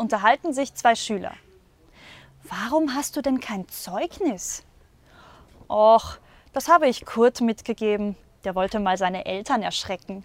unterhalten sich zwei Schüler. Warum hast du denn kein Zeugnis? Och, das habe ich Kurt mitgegeben. Der wollte mal seine Eltern erschrecken.